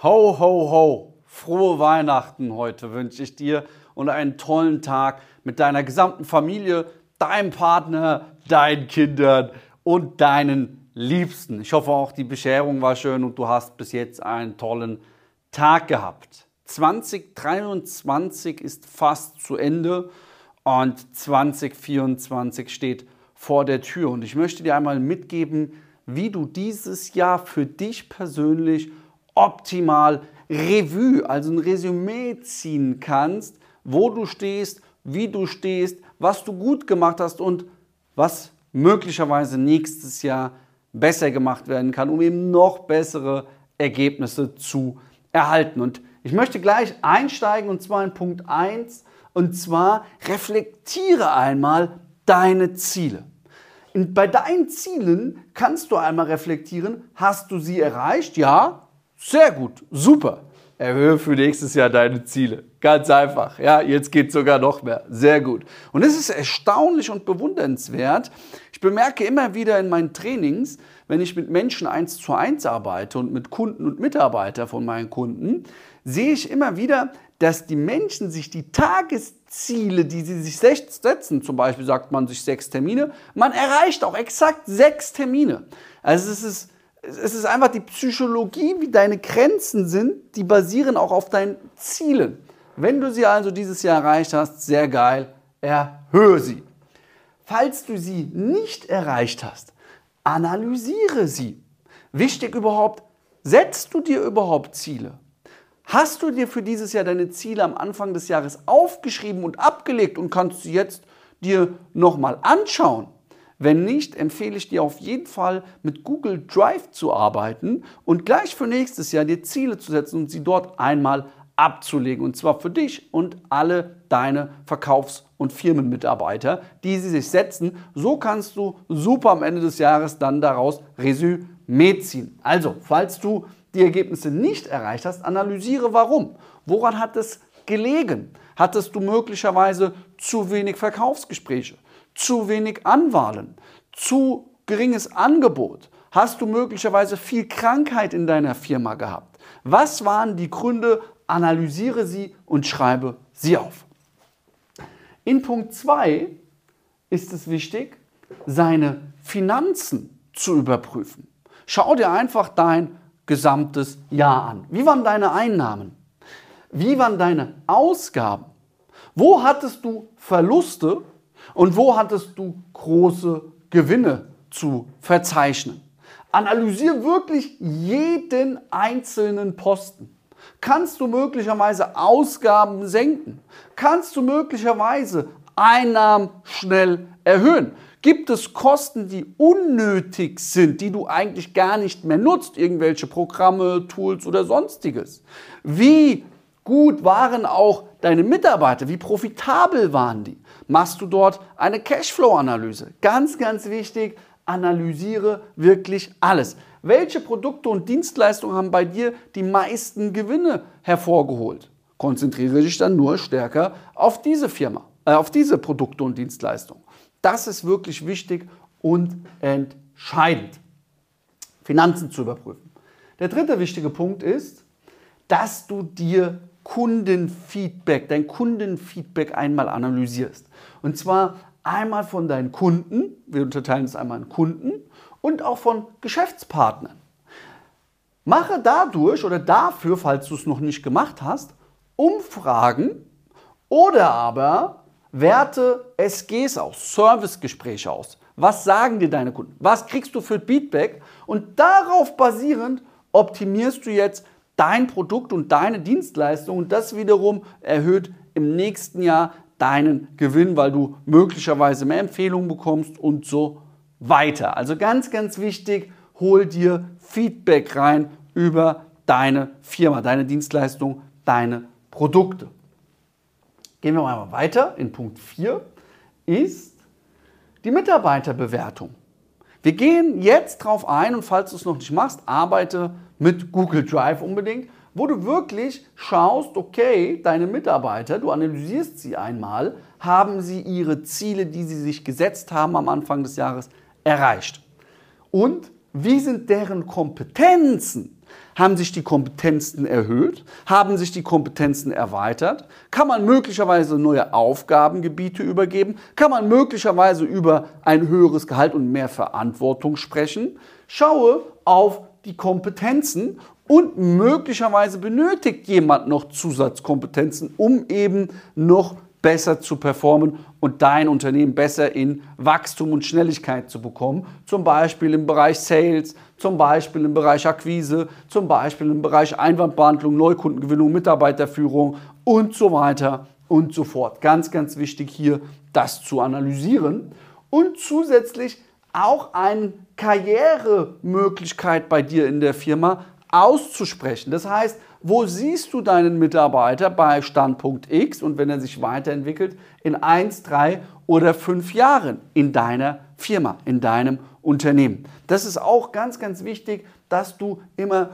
Ho, ho, ho! Frohe Weihnachten heute wünsche ich dir und einen tollen Tag mit deiner gesamten Familie, deinem Partner, deinen Kindern und deinen Liebsten. Ich hoffe auch, die Bescherung war schön und du hast bis jetzt einen tollen Tag gehabt. 2023 ist fast zu Ende und 2024 steht vor der Tür. Und ich möchte dir einmal mitgeben, wie du dieses Jahr für dich persönlich optimal Revue, also ein Resümee ziehen kannst, wo du stehst, wie du stehst, was du gut gemacht hast und was möglicherweise nächstes Jahr besser gemacht werden kann, um eben noch bessere Ergebnisse zu erhalten. Und ich möchte gleich einsteigen und zwar in Punkt 1 und zwar reflektiere einmal deine Ziele. Und bei deinen Zielen kannst du einmal reflektieren, hast du sie erreicht? Ja, sehr gut, super. Erhöhe für nächstes Jahr deine Ziele. Ganz einfach. Ja, jetzt geht sogar noch mehr. Sehr gut. Und es ist erstaunlich und bewundernswert. Ich bemerke immer wieder in meinen Trainings, wenn ich mit Menschen eins zu eins arbeite und mit Kunden und Mitarbeitern von meinen Kunden, sehe ich immer wieder, dass die Menschen sich die Tagesziele, die sie sich setzen, zum Beispiel sagt man sich sechs Termine, man erreicht auch exakt sechs Termine. Also es ist es ist einfach die Psychologie, wie deine Grenzen sind, die basieren auch auf deinen Zielen. Wenn du sie also dieses Jahr erreicht hast, sehr geil, erhöhe sie. Falls du sie nicht erreicht hast, analysiere sie. Wichtig überhaupt, setzt du dir überhaupt Ziele? Hast du dir für dieses Jahr deine Ziele am Anfang des Jahres aufgeschrieben und abgelegt und kannst sie jetzt dir nochmal anschauen? Wenn nicht, empfehle ich dir auf jeden Fall mit Google Drive zu arbeiten und gleich für nächstes Jahr dir Ziele zu setzen und sie dort einmal abzulegen. Und zwar für dich und alle deine Verkaufs- und Firmenmitarbeiter, die sie sich setzen. So kannst du super am Ende des Jahres dann daraus Resümee ziehen. Also, falls du die Ergebnisse nicht erreicht hast, analysiere warum. Woran hat es gelegen? Hattest du möglicherweise zu wenig Verkaufsgespräche? Zu wenig Anwahlen, zu geringes Angebot? Hast du möglicherweise viel Krankheit in deiner Firma gehabt? Was waren die Gründe? Analysiere sie und schreibe sie auf. In Punkt 2 ist es wichtig, seine Finanzen zu überprüfen. Schau dir einfach dein gesamtes Jahr an. Wie waren deine Einnahmen? Wie waren deine Ausgaben? Wo hattest du Verluste und wo hattest du große Gewinne zu verzeichnen? Analysiere wirklich jeden einzelnen Posten. Kannst du möglicherweise Ausgaben senken? Kannst du möglicherweise Einnahmen schnell erhöhen? Gibt es Kosten, die unnötig sind, die du eigentlich gar nicht mehr nutzt? Irgendwelche Programme, Tools oder sonstiges? Wie gut waren auch deine Mitarbeiter? Wie profitabel waren die? Machst du dort eine Cashflow-Analyse? Ganz, ganz wichtig, analysiere wirklich alles. Welche Produkte und Dienstleistungen haben bei dir die meisten Gewinne hervorgeholt? Konzentriere dich dann nur stärker auf diese Firma, äh, auf diese Produkte und Dienstleistungen. Das ist wirklich wichtig und entscheidend. Finanzen zu überprüfen. Der dritte wichtige Punkt ist, dass du dir Kundenfeedback, dein Kundenfeedback einmal analysierst. Und zwar einmal von deinen Kunden, wir unterteilen es einmal in Kunden und auch von Geschäftspartnern. Mache dadurch oder dafür, falls du es noch nicht gemacht hast, Umfragen oder aber werte SGs aus, Servicegespräche aus. Was sagen dir deine Kunden? Was kriegst du für Feedback? Und darauf basierend optimierst du jetzt dein Produkt und deine Dienstleistung und das wiederum erhöht im nächsten Jahr deinen Gewinn, weil du möglicherweise mehr Empfehlungen bekommst und so weiter. Also ganz, ganz wichtig, hol dir Feedback rein über deine Firma, deine Dienstleistung, deine Produkte. Gehen wir mal weiter. In Punkt 4 ist die Mitarbeiterbewertung. Wir gehen jetzt drauf ein und falls du es noch nicht machst, arbeite mit Google Drive unbedingt, wo du wirklich schaust, okay, deine Mitarbeiter, du analysierst sie einmal, haben sie ihre Ziele, die sie sich gesetzt haben am Anfang des Jahres, erreicht? Und wie sind deren Kompetenzen? Haben sich die Kompetenzen erhöht? Haben sich die Kompetenzen erweitert? Kann man möglicherweise neue Aufgabengebiete übergeben? Kann man möglicherweise über ein höheres Gehalt und mehr Verantwortung sprechen? Schaue auf die Kompetenzen und möglicherweise benötigt jemand noch Zusatzkompetenzen, um eben noch besser zu performen und dein Unternehmen besser in Wachstum und Schnelligkeit zu bekommen. Zum Beispiel im Bereich Sales, zum Beispiel im Bereich Akquise, zum Beispiel im Bereich Einwandbehandlung, Neukundengewinnung, Mitarbeiterführung und so weiter und so fort. Ganz, ganz wichtig hier, das zu analysieren und zusätzlich auch eine Karrieremöglichkeit bei dir in der Firma auszusprechen. Das heißt, wo siehst du deinen Mitarbeiter bei Standpunkt X und wenn er sich weiterentwickelt in 1, 3 oder 5 Jahren in deiner Firma, in deinem Unternehmen. Das ist auch ganz, ganz wichtig, dass du immer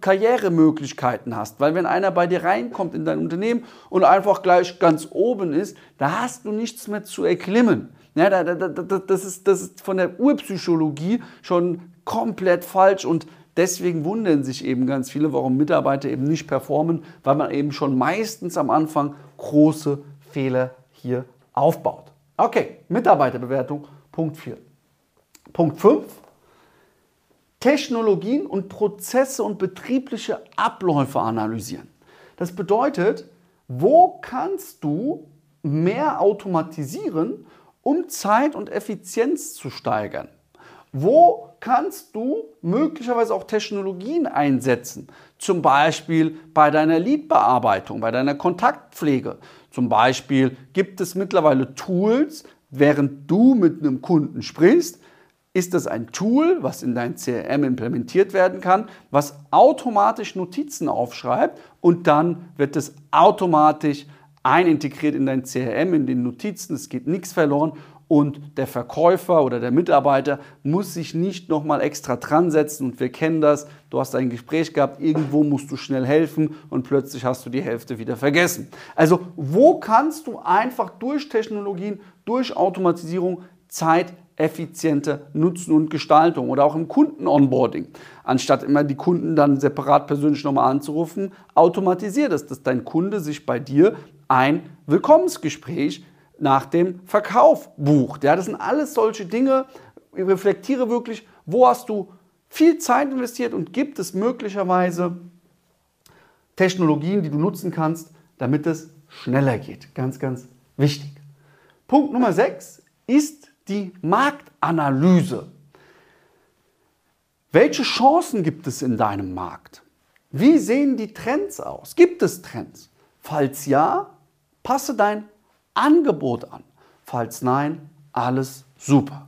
Karrieremöglichkeiten hast. Weil wenn einer bei dir reinkommt in dein Unternehmen und einfach gleich ganz oben ist, da hast du nichts mehr zu erklimmen. Ja, das, ist, das ist von der Urpsychologie schon komplett falsch und Deswegen wundern sich eben ganz viele, warum Mitarbeiter eben nicht performen, weil man eben schon meistens am Anfang große Fehler hier aufbaut. Okay, Mitarbeiterbewertung, Punkt 4. Punkt 5. Technologien und Prozesse und betriebliche Abläufe analysieren. Das bedeutet, wo kannst du mehr automatisieren, um Zeit und Effizienz zu steigern? Wo kannst du möglicherweise auch Technologien einsetzen? Zum Beispiel bei deiner Leadbearbeitung, bei deiner Kontaktpflege. Zum Beispiel gibt es mittlerweile Tools, während du mit einem Kunden sprichst, ist das ein Tool, was in dein CRM implementiert werden kann, was automatisch Notizen aufschreibt und dann wird es automatisch einintegriert in dein CRM, in den Notizen. Es geht nichts verloren und der Verkäufer oder der Mitarbeiter muss sich nicht nochmal extra dran setzen und wir kennen das, du hast ein Gespräch gehabt, irgendwo musst du schnell helfen und plötzlich hast du die Hälfte wieder vergessen. Also wo kannst du einfach durch Technologien, durch Automatisierung Zeit effizienter nutzen und Gestaltung oder auch im Kunden-Onboarding. Anstatt immer die Kunden dann separat persönlich nochmal anzurufen, automatisiert es, dass dein Kunde sich bei dir ein Willkommensgespräch nach dem Verkauf bucht. Ja, das sind alles solche Dinge. Ich reflektiere wirklich, wo hast du viel Zeit investiert und gibt es möglicherweise Technologien, die du nutzen kannst, damit es schneller geht. Ganz, ganz wichtig. Punkt Nummer 6 ist die Marktanalyse. Welche Chancen gibt es in deinem Markt? Wie sehen die Trends aus? Gibt es Trends? Falls ja, passe dein Angebot an. Falls nein, alles super.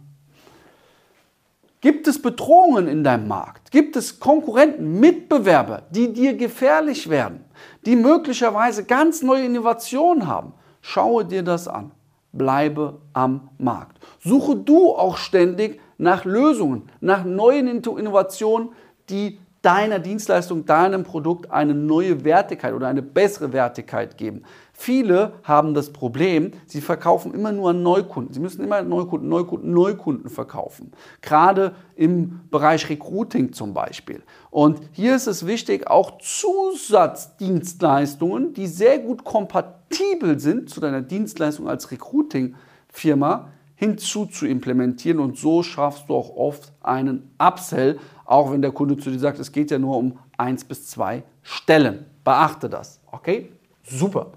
Gibt es Bedrohungen in deinem Markt? Gibt es Konkurrenten, Mitbewerber, die dir gefährlich werden, die möglicherweise ganz neue Innovationen haben? Schaue dir das an. Bleibe am Markt. Suche du auch ständig nach Lösungen, nach neuen Innovationen, die deiner Dienstleistung, deinem Produkt eine neue Wertigkeit oder eine bessere Wertigkeit geben. Viele haben das Problem, sie verkaufen immer nur an Neukunden. Sie müssen immer Neukunden, Neukunden, Neukunden verkaufen. Gerade im Bereich Recruiting zum Beispiel. Und hier ist es wichtig, auch Zusatzdienstleistungen, die sehr gut kompatibel sind zu deiner Dienstleistung als Recruiting-Firma, hinzu zu implementieren. Und so schaffst du auch oft einen Upsell, auch wenn der Kunde zu dir sagt, es geht ja nur um eins bis zwei Stellen. Beachte das. Okay? Super.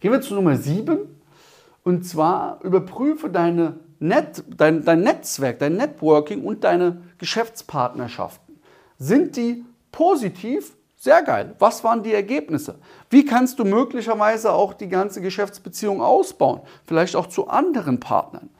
Gehen wir zu Nummer 7. Und zwar überprüfe deine Net, dein, dein Netzwerk, dein Networking und deine Geschäftspartnerschaften. Sind die positiv? Sehr geil. Was waren die Ergebnisse? Wie kannst du möglicherweise auch die ganze Geschäftsbeziehung ausbauen? Vielleicht auch zu anderen Partnern.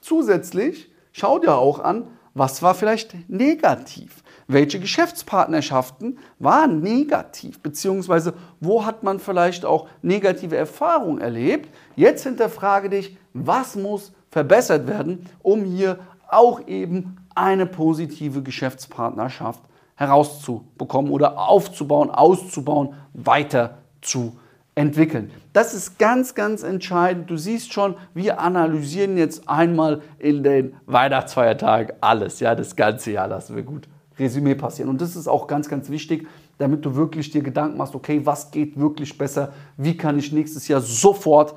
Zusätzlich schau dir auch an, was war vielleicht negativ? Welche Geschäftspartnerschaften waren negativ? Beziehungsweise wo hat man vielleicht auch negative Erfahrungen erlebt? Jetzt hinterfrage dich, was muss verbessert werden, um hier auch eben eine positive Geschäftspartnerschaft herauszubekommen oder aufzubauen, auszubauen, weiter zu entwickeln. Das ist ganz, ganz entscheidend. Du siehst schon, wir analysieren jetzt einmal in den Weihnachtsfeiertagen alles. Ja, das ganze Jahr lassen wir gut Resümee passieren. Und das ist auch ganz, ganz wichtig, damit du wirklich dir Gedanken machst, okay, was geht wirklich besser? Wie kann ich nächstes Jahr sofort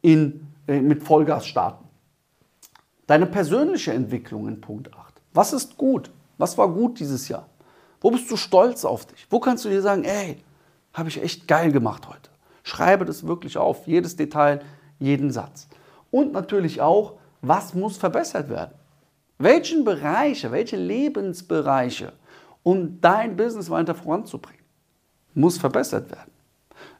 in, äh, mit Vollgas starten? Deine persönliche Entwicklung in Punkt 8. Was ist gut? Was war gut dieses Jahr? Wo bist du stolz auf dich? Wo kannst du dir sagen, ey, habe ich echt geil gemacht heute? Schreibe das wirklich auf, jedes Detail, jeden Satz. Und natürlich auch, was muss verbessert werden? Welchen Bereiche, welche Lebensbereiche, um dein Business weiter voranzubringen, muss verbessert werden?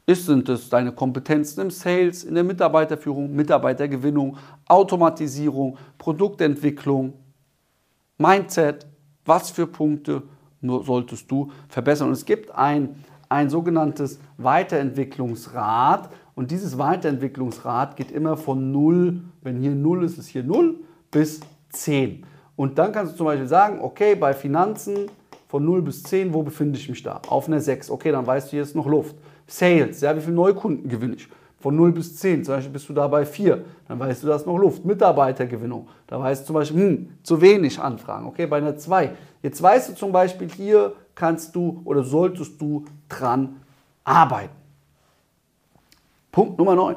Ist, sind es deine Kompetenzen im Sales, in der Mitarbeiterführung, Mitarbeitergewinnung, Automatisierung, Produktentwicklung, Mindset? Was für Punkte solltest du verbessern? Und es gibt ein, ein sogenanntes Weiterentwicklungsrad. Und dieses Weiterentwicklungsrad geht immer von 0, wenn hier 0 ist, ist hier 0, bis 10. Und dann kannst du zum Beispiel sagen, okay, bei Finanzen von 0 bis 10, wo befinde ich mich da? Auf einer 6. Okay, dann weißt du, hier ist noch Luft. Sales, ja, wie viele Neukunden gewinne ich? Von 0 bis 10, zum Beispiel bist du da bei 4, dann weißt du, da ist noch Luft. Mitarbeitergewinnung, da weißt du zum Beispiel, hm, zu wenig Anfragen, okay, bei einer 2. Jetzt weißt du zum Beispiel, hier kannst du oder solltest du dran arbeiten. Punkt Nummer 9.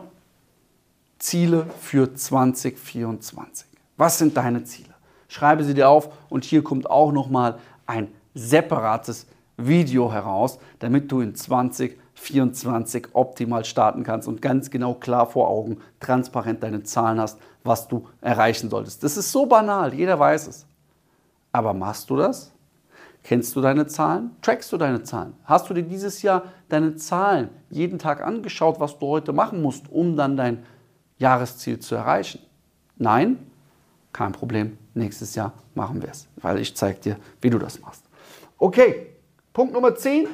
Ziele für 2024. Was sind deine Ziele? Schreibe sie dir auf und hier kommt auch nochmal ein separates Video heraus, damit du in 2024 optimal starten kannst und ganz genau klar vor Augen, transparent deine Zahlen hast, was du erreichen solltest. Das ist so banal, jeder weiß es. Aber machst du das? Kennst du deine Zahlen? Trackst du deine Zahlen? Hast du dir dieses Jahr deine Zahlen jeden Tag angeschaut, was du heute machen musst, um dann dein Jahresziel zu erreichen? Nein? Kein Problem. Nächstes Jahr machen wir es, weil ich zeige dir, wie du das machst. Okay, Punkt Nummer 10.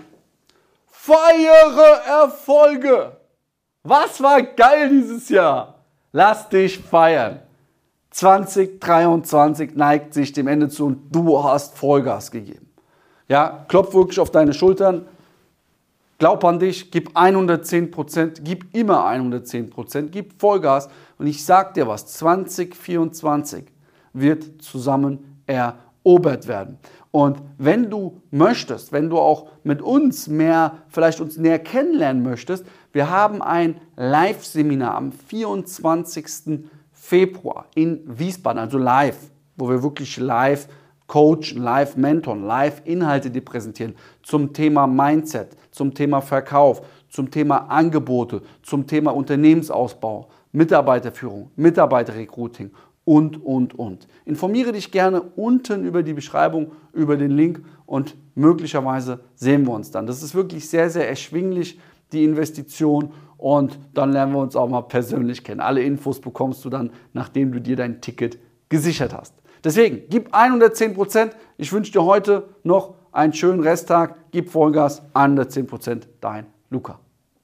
Feiere Erfolge. Was war geil dieses Jahr? Lass dich feiern. 2023 neigt sich dem Ende zu und du hast Vollgas gegeben. Ja, klopf wirklich auf deine Schultern. Glaub an dich, gib 110 Prozent, gib immer 110 Prozent, gib Vollgas. Und ich sag dir was, 2024 wird zusammen erobert werden. Und wenn du möchtest, wenn du auch mit uns mehr, vielleicht uns näher kennenlernen möchtest, wir haben ein Live-Seminar am 24. Februar in Wiesbaden, also live, wo wir wirklich live coachen, live mentoren, live Inhalte dir präsentieren zum Thema Mindset, zum Thema Verkauf, zum Thema Angebote, zum Thema Unternehmensausbau, Mitarbeiterführung, Mitarbeiterrecruiting und, und, und. Informiere dich gerne unten über die Beschreibung, über den Link und möglicherweise sehen wir uns dann. Das ist wirklich sehr, sehr erschwinglich, die Investition und dann lernen wir uns auch mal persönlich kennen. Alle Infos bekommst du dann, nachdem du dir dein Ticket gesichert hast. Deswegen, gib 110 Prozent. Ich wünsche dir heute noch einen schönen Resttag. Gib Vollgas, 110 Prozent. Dein Luca.